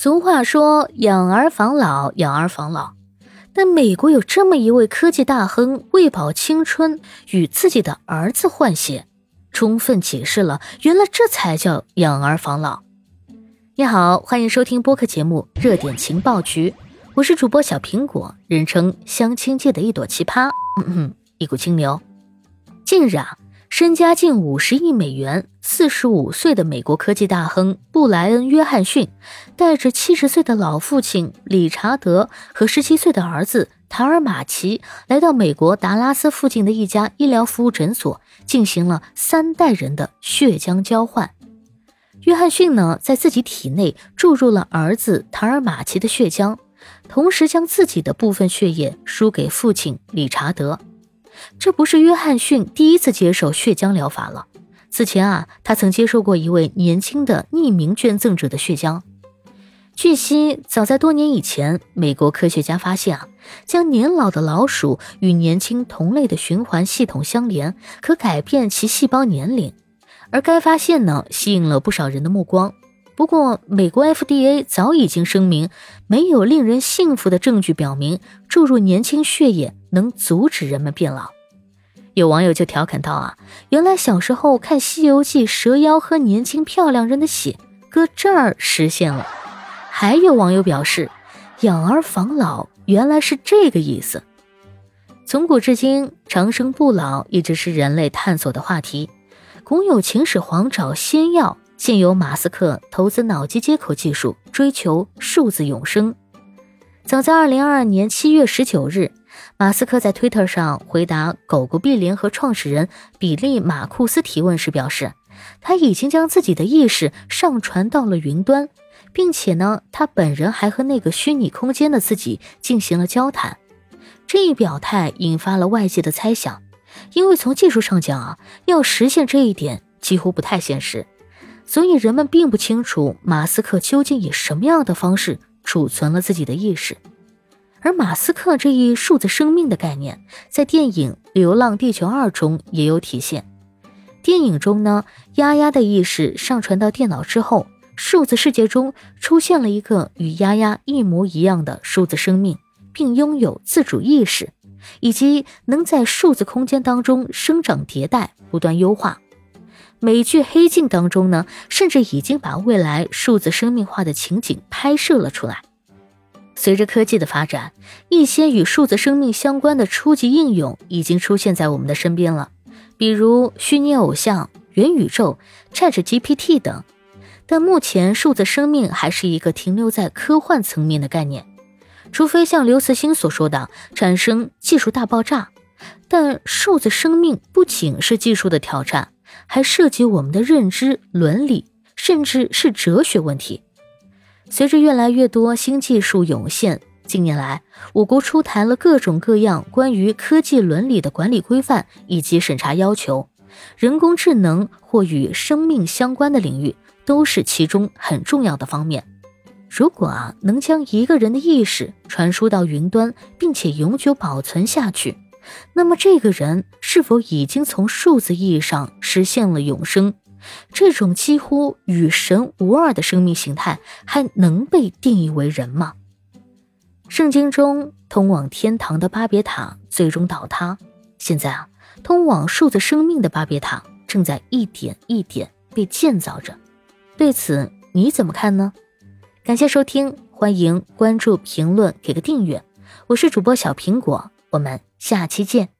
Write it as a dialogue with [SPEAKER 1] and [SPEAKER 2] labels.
[SPEAKER 1] 俗话说“养儿防老，养儿防老”，但美国有这么一位科技大亨，为保青春，与自己的儿子换血，充分解释了原来这才叫养儿防老。你好，欢迎收听播客节目《热点情报局》，我是主播小苹果，人称相亲界的一朵奇葩，嗯嗯，一股清流。近日啊。身家近五十亿美元、四十五岁的美国科技大亨布莱恩·约翰逊，带着七十岁的老父亲理查德和十七岁的儿子塔尔马奇，来到美国达拉斯附近的一家医疗服务诊所，进行了三代人的血浆交换。约翰逊呢，在自己体内注入了儿子塔尔马奇的血浆，同时将自己的部分血液输给父亲理查德。这不是约翰逊第一次接受血浆疗法了。此前啊，他曾接受过一位年轻的匿名捐赠者的血浆。据悉，早在多年以前，美国科学家发现啊，将年老的老鼠与年轻同类的循环系统相连，可改变其细胞年龄。而该发现呢，吸引了不少人的目光。不过，美国 FDA 早已经声明，没有令人信服的证据表明注入年轻血液能阻止人们变老。有网友就调侃道：“啊，原来小时候看《西游记》，蛇妖喝年轻漂亮人的血，搁这儿实现了。”还有网友表示：“养儿防老，原来是这个意思。”从古至今，长生不老一直是人类探索的话题。古有秦始皇找仙药。现有马斯克投资脑机接口技术，追求数字永生。早在二零二二年七月十九日，马斯克在推特上回答狗狗币联合创始人比利马库斯提问时表示，他已经将自己的意识上传到了云端，并且呢，他本人还和那个虚拟空间的自己进行了交谈。这一表态引发了外界的猜想，因为从技术上讲啊，要实现这一点几乎不太现实。所以人们并不清楚马斯克究竟以什么样的方式储存了自己的意识，而马斯克这一数字生命的概念，在电影《流浪地球二》中也有体现。电影中呢，丫丫的意识上传到电脑之后，数字世界中出现了一个与丫丫一模一样的数字生命，并拥有自主意识，以及能在数字空间当中生长迭代，不断优化。美剧《黑镜》当中呢，甚至已经把未来数字生命化的情景拍摄了出来。随着科技的发展，一些与数字生命相关的初级应用已经出现在我们的身边了，比如虚拟偶像、元宇宙、ChatGPT 等。但目前，数字生命还是一个停留在科幻层面的概念，除非像刘慈欣所说的产生技术大爆炸。但数字生命不仅是技术的挑战。还涉及我们的认知、伦理，甚至是哲学问题。随着越来越多新技术涌现，近年来我国出台了各种各样关于科技伦理的管理规范以及审查要求。人工智能或与生命相关的领域都是其中很重要的方面。如果啊能将一个人的意识传输到云端，并且永久保存下去。那么，这个人是否已经从数字意义上实现了永生？这种几乎与神无二的生命形态，还能被定义为人吗？圣经中通往天堂的巴别塔最终倒塌，现在啊，通往数字生命的巴别塔正在一点一点被建造着。对此你怎么看呢？感谢收听，欢迎关注、评论、给个订阅。我是主播小苹果。我们下期见。